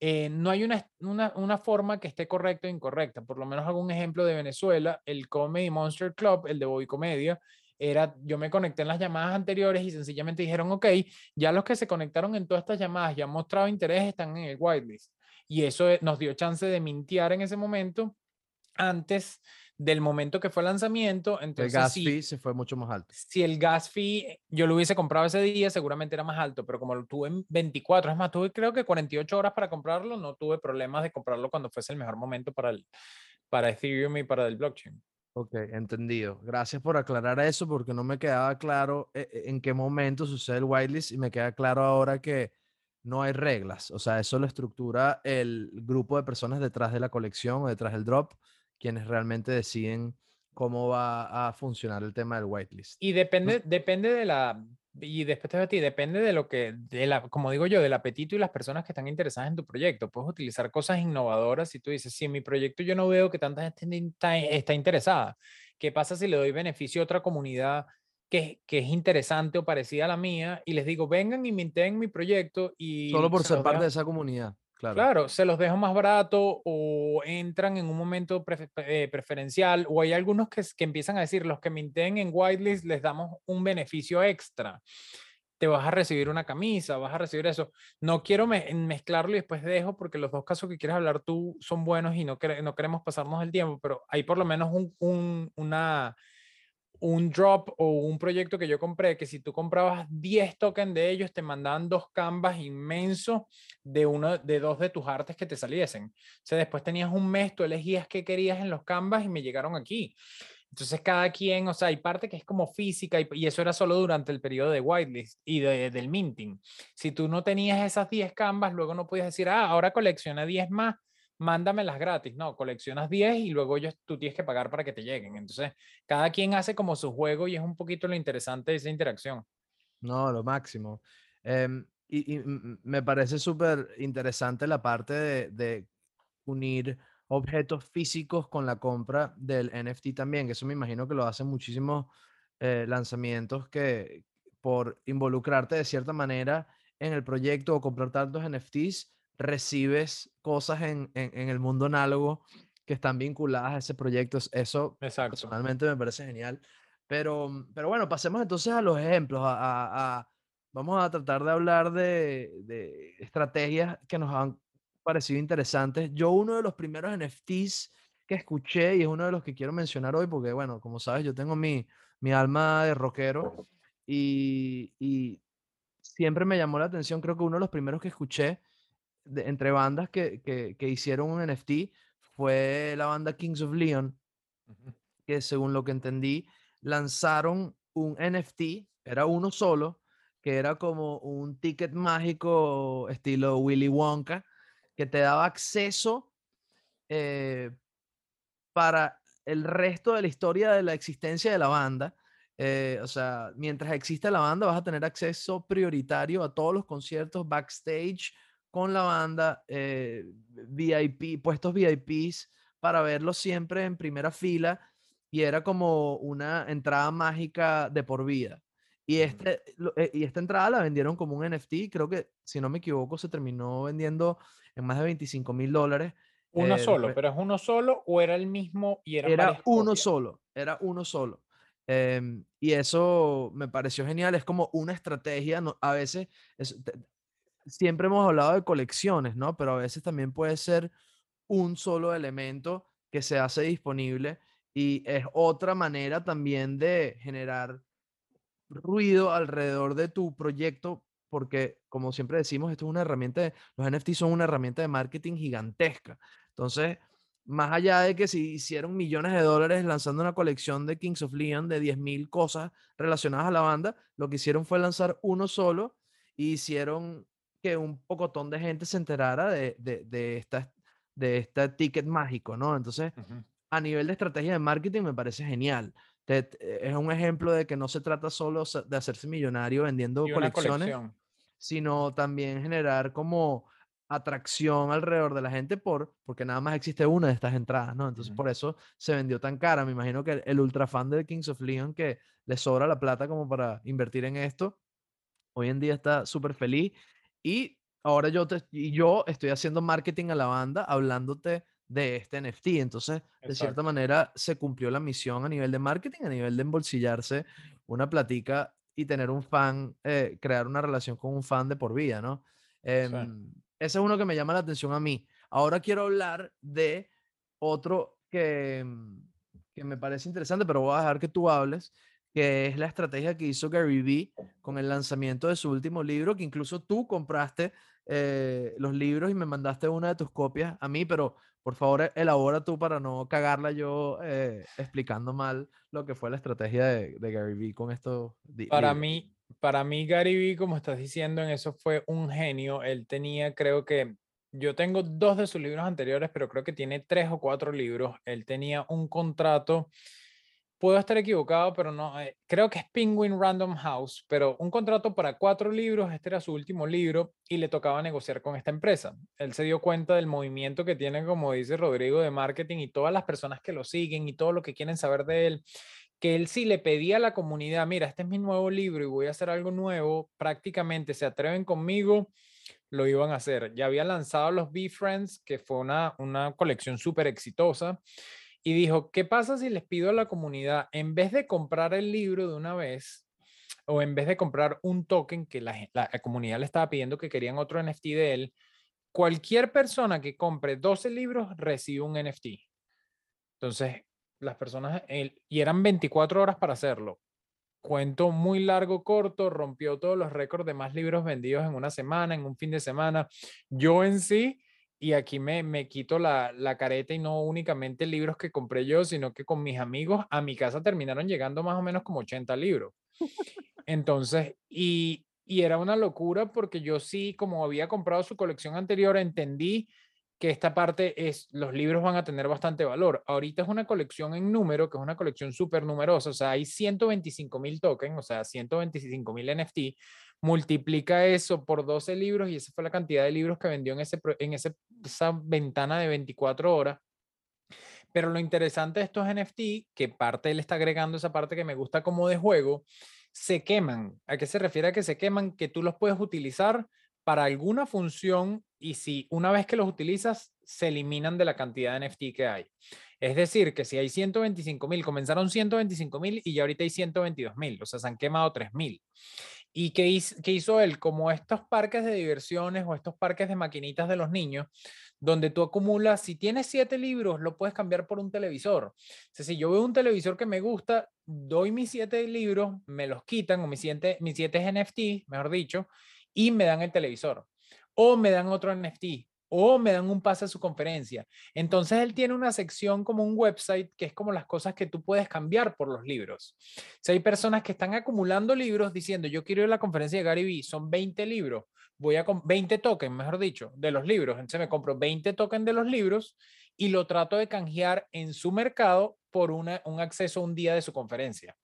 eh, no hay una, una, una, forma que esté correcta o incorrecta. Por lo menos algún ejemplo de Venezuela, el Comedy Monster Club, el de Boy Comedia, era, yo me conecté en las llamadas anteriores y sencillamente dijeron, ok, ya los que se conectaron en todas estas llamadas ya han mostrado interés, están en el whitelist. Y eso eh, nos dio chance de mintear en ese momento antes del momento que fue el lanzamiento. Entonces, el gas fee se fue mucho más alto. Si el gas fee yo lo hubiese comprado ese día, seguramente era más alto, pero como lo tuve en 24, es más, tuve creo que 48 horas para comprarlo, no tuve problemas de comprarlo cuando fuese el mejor momento para, el, para Ethereum y para el blockchain. Ok, entendido. Gracias por aclarar eso porque no me quedaba claro eh, eh, en qué momento sucede el whitelist y me queda claro ahora que no hay reglas. O sea, eso lo estructura el grupo de personas detrás de la colección o detrás del drop quienes realmente deciden cómo va a funcionar el tema del whitelist. Y depende, depende de la, y después de ti, depende de lo que, de la, como digo yo, del apetito y las personas que están interesadas en tu proyecto. Puedes utilizar cosas innovadoras si tú dices, si en mi proyecto yo no veo que tanta gente está, interesada, ¿qué pasa si le doy beneficio a otra comunidad que, que, es interesante o parecida a la mía y les digo, vengan y minten mi proyecto y... Solo por ser parte de esa comunidad. Claro. se los dejo más barato o entran en un momento eh, preferencial o hay algunos que, que, empiezan a decir, los que minten en whitelist les damos un beneficio extra. Te vas a recibir una camisa, vas a recibir eso. No quiero mezclarlo y después dejo porque los dos casos que quieres hablar tú son buenos y no, no queremos pasarnos el tiempo, pero hay por lo menos un, un, una un drop o un proyecto que yo compré, que si tú comprabas 10 tokens de ellos, te mandaban dos canvas inmensos de uno, de dos de tus artes que te saliesen. O sea, después tenías un mes, tú elegías qué querías en los canvas y me llegaron aquí. Entonces, cada quien, o sea, hay parte que es como física y, eso era solo durante el periodo de whitelist y de, del minting. Si tú no tenías esas 10 canvas, luego no podías decir, ah, ahora colecciona 10 más mándamelas gratis. No, coleccionas 10 y luego ellos, tú tienes que pagar para que te lleguen. Entonces, cada quien hace como su juego y es un poquito lo interesante de esa interacción. No, lo máximo. Em, y, me parece súper interesante la parte de, unir objetos físicos con la compra del NFT también, que eso me imagino que lo hacen muchísimos eh, lanzamientos que por involucrarte de cierta manera en el proyecto o comprar tantos NFTs, recibes cosas en, en, el mundo análogo que están vinculadas a ese proyecto. Eso personalmente me parece genial. Pero, mm, pero bueno, pasemos entonces a los ejemplos. A, vamos a tratar de hablar de, de, estrategias que nos han parecido interesantes. Yo uno de los primeros NFTs que escuché y es uno de los que quiero mencionar hoy porque, bueno, como sabes, yo tengo mi, mi alma de rockero y, y siempre me llamó la atención, creo que uno de los primeros que escuché entre bandas que, que, hicieron un NFT fue la banda Kings of Leon, que según lo que entendí, lanzaron un NFT, era uno solo, que era como un ticket mágico estilo Willy Wonka, que te daba acceso eh, para el resto de la historia de la existencia de la banda. Eh, o sea, mientras exista la banda, vas a tener acceso prioritario a todos los conciertos backstage con la banda, eh, VIP, puestos VIPs para verlos siempre en primera fila y era como una entrada mágica de por vida. Y, este, eh, y esta entrada la vendieron como un NFT, creo que, si no me equivoco, se terminó vendiendo en más de 25 mil dólares. Uno eh, solo, pero es uno solo o era el mismo y era Era uno solo, era uno solo. Em, y eso me pareció genial, es como una estrategia, no, a veces, siempre hemos hablado de colecciones, ¿no? Pero a veces también puede ser un solo elemento que se hace disponible y es otra manera también de generar ruido alrededor de tu proyecto, porque como siempre decimos, esto es una herramienta, los NFT son una herramienta de marketing gigantesca. Entonces, más allá de que si hicieron millones de dólares lanzando una colección de Kings of Leon de 10.000 cosas relacionadas a la banda, lo que hicieron fue lanzar uno solo y hicieron que un pocotón de gente se enterara de, de, de, esta, de este ticket mágico, ¿no? Entonces, a nivel de estrategia de marketing me parece genial. es un ejemplo de que no se trata solo de hacerse millonario vendiendo colecciones, sino también generar como atracción alrededor de la gente por, porque nada más existe una de estas entradas, ¿no? Entonces por eso se vendió tan cara. Me imagino que el, ultra fan de Kings of Leon que le sobra la plata como para invertir en esto, hoy en día está súper feliz y ahora yo, te, y yo estoy haciendo marketing a la banda hablándote de este NFT. Entonces, de cierta manera, se cumplió la misión a nivel de marketing, a nivel de embolsillarse una platica y tener un fan, eh, crear una relación con un fan de por vida, ¿no? Em, ese es uno que me llama la atención a mí. Ahora quiero hablar de otro que, mm, que me parece interesante, pero voy a dejar que tú hables, que es la estrategia que hizo Gary Vee con el lanzamiento de su último libro, que incluso tú compraste eh, los libros y me mandaste una de tus copias a mí, pero por favor elabora tú para no cagarla yo eh, explicando mal lo que fue la estrategia de, Gary Vee con esto. Para mí, para mí Gary Vee, como estás diciendo, en eso fue un genio. Él tenía, creo que, yo tengo dos de sus libros anteriores, pero creo que tiene tres o cuatro libros. Él tenía un contrato puedo estar equivocado, pero no, eh, creo que es Penguin Random House, pero un contrato para cuatro libros, este era su último libro y le tocaba negociar con esta empresa. Él se dio cuenta del movimiento que tiene, como dice Rodrigo, de marketing y todas las personas que lo siguen y todo lo que quieren saber de él, que él sí le pedía a la comunidad, mira, este es mi nuevo libro y voy a hacer algo nuevo, prácticamente se atreven conmigo, lo iban a hacer. Ya había lanzado los Be Friends, que fue una, una colección súper exitosa y dijo, ¿qué pasa si les pido a la comunidad, en vez de comprar el libro de una vez, o en vez de comprar un token que la, comunidad le estaba pidiendo que querían otro NFT de él, cualquier persona que compre 12 libros recibe un NFT. Entonces, las personas, y eran 24 horas para hacerlo. Cuento muy largo, corto, rompió todos los récords de más libros vendidos en una semana, en un fin de semana. Yo en sí y aquí me, me quito la, la, careta y no únicamente libros que compré yo, sino que con mis amigos a mi casa terminaron llegando más o menos como 80 libros. Entonces, y, y era una locura porque yo sí, como había comprado su colección anterior, entendí que esta parte es, los libros van a tener bastante valor. Ahorita es una colección en número, que es una colección súper numerosa, o sea, hay 125 mil tokens, o sea, 125 mil NFT, multiplica eso por 12 libros y esa fue la cantidad de libros que vendió en, ese, en esa ventana de 24 horas. Pero lo interesante de estos NFT, que parte él está agregando esa parte que me gusta como de juego, se queman. ¿A qué se refiere a que se queman? Que tú los puedes utilizar para alguna función y si una vez que los utilizas, se eliminan de la cantidad de NFT que hay. Es decir, que si hay 125 mil, comenzaron 125 mil y ya ahorita hay 122 mil, o sea, se han quemado 3 mil. ¿Y qué hizo, él? Como estos parques de diversiones o estos parques de maquinitas de los niños, donde tú acumulas, si tienes siete libros, lo puedes cambiar por un televisor. O sea, si yo veo un televisor que me gusta, doy mis siete libros, me los quitan, o mis siete, mis siete NFT, mejor dicho, y me dan el televisor. O me dan otro NFT, o me dan un pase a su conferencia. Entonces él tiene una sección como un website que es como las cosas que tú puedes cambiar por los libros. Si hay personas que están acumulando libros diciendo, yo quiero ir a la conferencia de Gary Vee, son 20 libros, voy a 20 tokens, mejor dicho, de los libros. Entonces me compro 20 tokens de los libros y lo trato de canjear en su mercado por una, un acceso un día de su conferencia.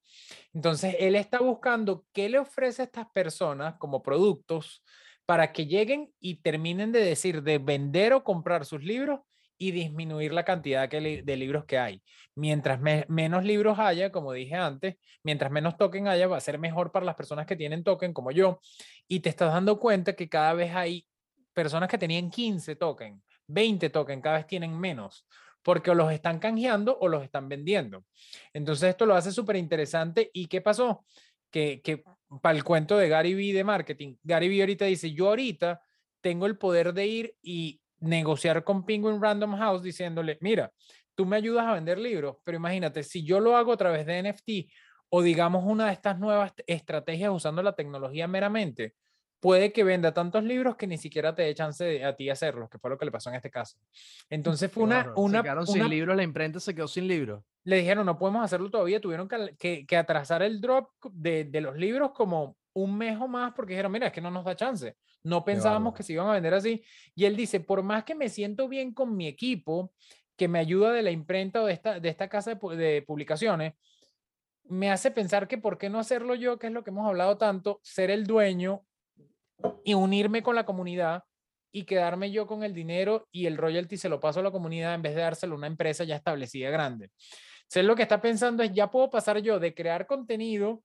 Entonces él está buscando qué le ofrece a estas personas como productos para que lleguen y terminen de decir, de vender o comprar sus libros y disminuir la cantidad de libros que hay. Mientras menos libros haya, como dije antes, mientras menos token haya, va a ser mejor para las personas que tienen token como yo. Y te estás dando cuenta que cada vez hay personas que tenían 15 token, 20 token, cada vez tienen menos, porque o los están canjeando o los están vendiendo. Entonces esto lo hace súper interesante. ¿Y qué pasó? Que, que para el cuento de Gary Vee de marketing, Gary Vee ahorita dice, yo ahorita tengo el poder de ir y negociar con Penguin Random House diciéndole, mira, tú me ayudas a vender libros, pero imagínate, si yo lo hago a través de NFT o digamos una de estas nuevas estrategias usando la tecnología meramente, puede que venda tantos libros que ni siquiera te dé chance a ti hacerlos, que fue lo que le pasó en este caso. Entonces fue una... una, se quedaron sin libros, la imprenta se quedó sin libros. Le dijeron, no podemos hacerlo todavía, tuvieron que, que, atrasar el drop de, de, los libros como un mes o más porque dijeron, mira, es que no nos da chance. No pensábamos que se iban a vender así. Y él dice, por más que me siento bien con mi equipo, que me ayuda de la imprenta o de esta, de esta casa de, de publicaciones, me hace pensar que por qué no hacerlo yo, que es lo que hemos hablado tanto, ser el dueño y unirme con la comunidad y quedarme yo con el dinero y el royalty se lo paso a la comunidad en vez de dárselo a una empresa ya establecida grande. Entonces lo que está pensando es, ya puedo pasar yo de crear contenido,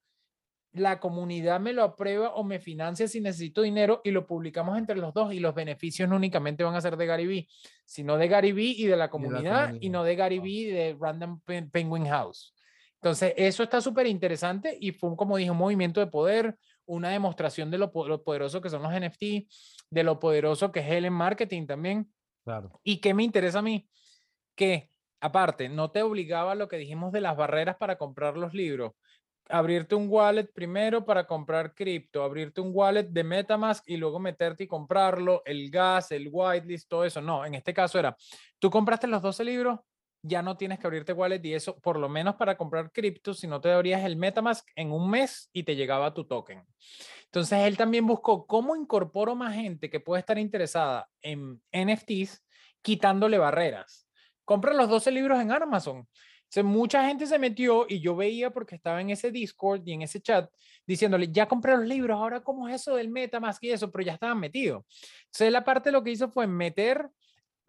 la comunidad me lo aprueba o me financia si necesito dinero y lo publicamos entre los dos y los beneficios no únicamente van a ser de Gary Vee, sino de Gary Vee y de la comunidad y, no de Gary Vee y de Random Penguin House. Entonces, eso está súper interesante y fue, como dije, un movimiento de poder, una demostración de lo, poderoso que son los NFT, de lo poderoso que es el marketing también. Claro. Y qué me interesa a mí, que aparte, no te obligaba a lo que dijimos de las barreras para comprar los libros. Abrirte un wallet primero para comprar cripto, abrirte un wallet de Metamask y luego meterte y comprarlo, el gas, el whitelist, todo eso. No, en este caso era, tú compraste los 12 libros, ya no tienes que abrirte wallet y eso, por lo menos para comprar cripto, si no te abrías el MetaMask en un mes y te llegaba tu token. Entonces él también buscó cómo incorporo más gente que puede estar interesada en NFTs quitándole barreras. Compra los 12 libros en Amazon. O mucha gente se metió y yo veía porque estaba en ese Discord y en ese chat diciéndole, ya compré los libros, ahora cómo es eso del MetaMask y eso, pero ya estaban metidos. Entonces la parte lo que hizo fue meter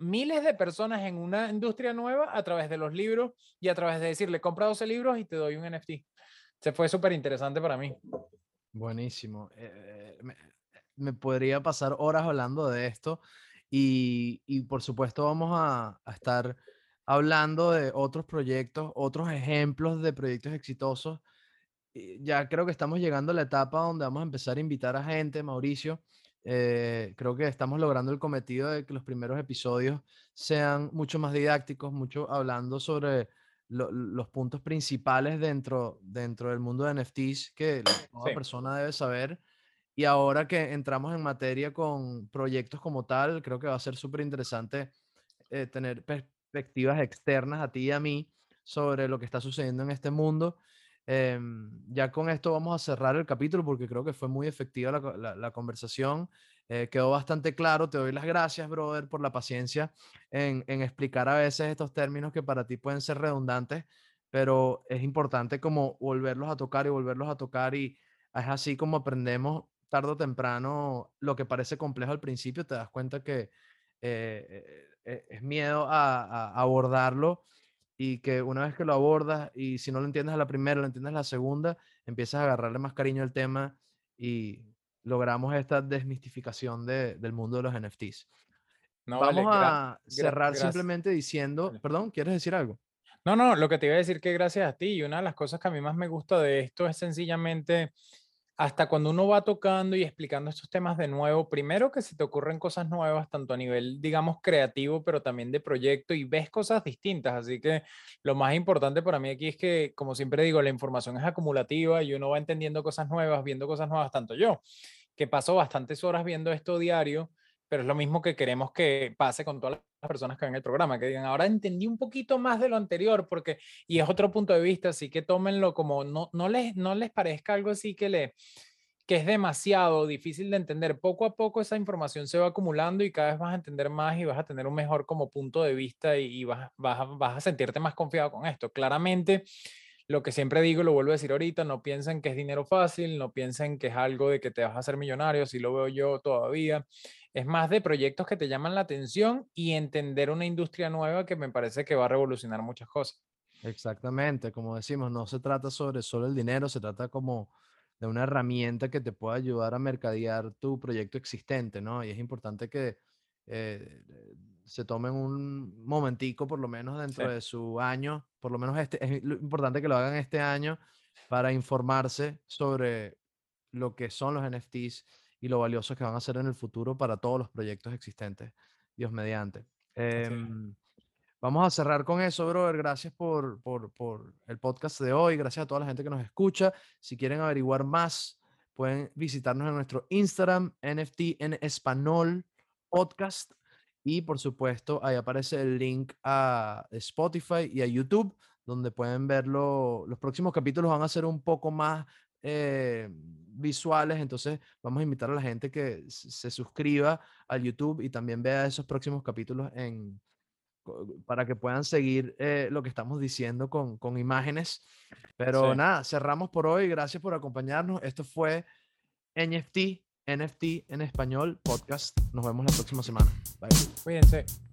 miles de personas en una industria nueva a través de los libros y a través de decirle, compra 12 libros y te doy un NFT. Se fue súper interesante para mí. Buenísimo. Eh, me, podría pasar horas hablando de esto y, y por supuesto vamos a, a, estar hablando de otros proyectos, otros ejemplos de proyectos exitosos. Ya creo que estamos llegando a la etapa donde vamos a empezar a invitar a gente, Mauricio, eh, creo que estamos logrando el cometido de que los primeros episodios sean mucho más didácticos, mucho hablando sobre los puntos principales dentro, dentro del mundo de NFTs que toda persona debe saber. Y ahora que entramos en materia con proyectos como tal, creo que va a ser súper interesante eh, tener perspectivas externas a ti y a mí sobre lo que está sucediendo en este mundo Em, ya con esto vamos a cerrar el capítulo porque creo que fue muy efectiva la, conversación. Eh, quedó bastante claro. Te doy las gracias, brother, por la paciencia en, explicar a veces estos términos que para ti pueden ser redundantes, pero es importante como volverlos a tocar y volverlos a tocar y es así como aprendemos tarde o temprano lo que parece complejo al principio, te das cuenta que eh, eh, es miedo a abordarlo y que una vez que lo abordas y si no lo entiendes a la primera, lo entiendes a la segunda, empiezas a agarrarle más cariño al tema y logramos esta desmistificación de, del mundo de los NFTs. Vamos a cerrar simplemente diciendo, perdón, ¿quieres decir algo? No, no, lo que te iba a decir que gracias a ti y una de las cosas que a mí más me gusta de esto es sencillamente hasta cuando uno va tocando y explicando estos temas de nuevo, primero que se te ocurren cosas nuevas, tanto a nivel, digamos, creativo, pero también de proyecto y ves cosas distintas. Así que lo más importante para mí aquí es que, como siempre digo, la información es acumulativa y uno va entendiendo cosas nuevas, viendo cosas nuevas, tanto yo, que paso bastantes horas viendo esto diario, pero es lo mismo que queremos que pase con todas las personas que ven el programa, que digan, ahora entendí un poquito más de lo anterior, porque, y es otro punto de vista, así que tómenlo como, no, no, les, no les parezca algo así que, le, que es demasiado difícil de entender. Poco a poco esa información se va acumulando y cada vez vas a entender más y vas a tener un mejor como punto de vista y, vas, vas, vas a sentirte más confiado con esto. Claramente, lo que siempre digo, lo vuelvo a decir ahorita, no piensen que es dinero fácil, no piensen que es algo de que te vas a hacer millonario, si lo veo yo todavía. Es más de proyectos que te llaman la atención y entender una industria nueva que me parece que va a revolucionar muchas cosas. Exactamente, como decimos, no se trata sobre solo el dinero, se trata como de una herramienta que te pueda ayudar a mercadear tu proyecto existente, ¿no? Y es importante que eh, se tomen un momentico, por lo menos dentro de su año, por lo menos este, es importante que lo hagan este año para informarse sobre lo que son los NFTs y lo valiosos que van a ser en el futuro para todos los proyectos existentes, Dios mediante. Em, vamos a cerrar con eso, brother. Gracias por, por, por, el podcast de hoy. Gracias a toda la gente que nos escucha. Si quieren averiguar más, pueden visitarnos en nuestro Instagram, NFT en español podcast. Y por supuesto, ahí aparece el link a Spotify y a YouTube, donde pueden verlo. Los próximos capítulos van a ser un poco más eh, visuales, entonces vamos a invitar a la gente que se suscriba al YouTube y también vea esos próximos capítulos en, para que puedan seguir eh, lo que estamos diciendo con, con imágenes. Pero nada, cerramos por hoy. Gracias por acompañarnos. Esto fue NFT NFT en español podcast. Nos vemos la próxima semana. Bye. Cuídense.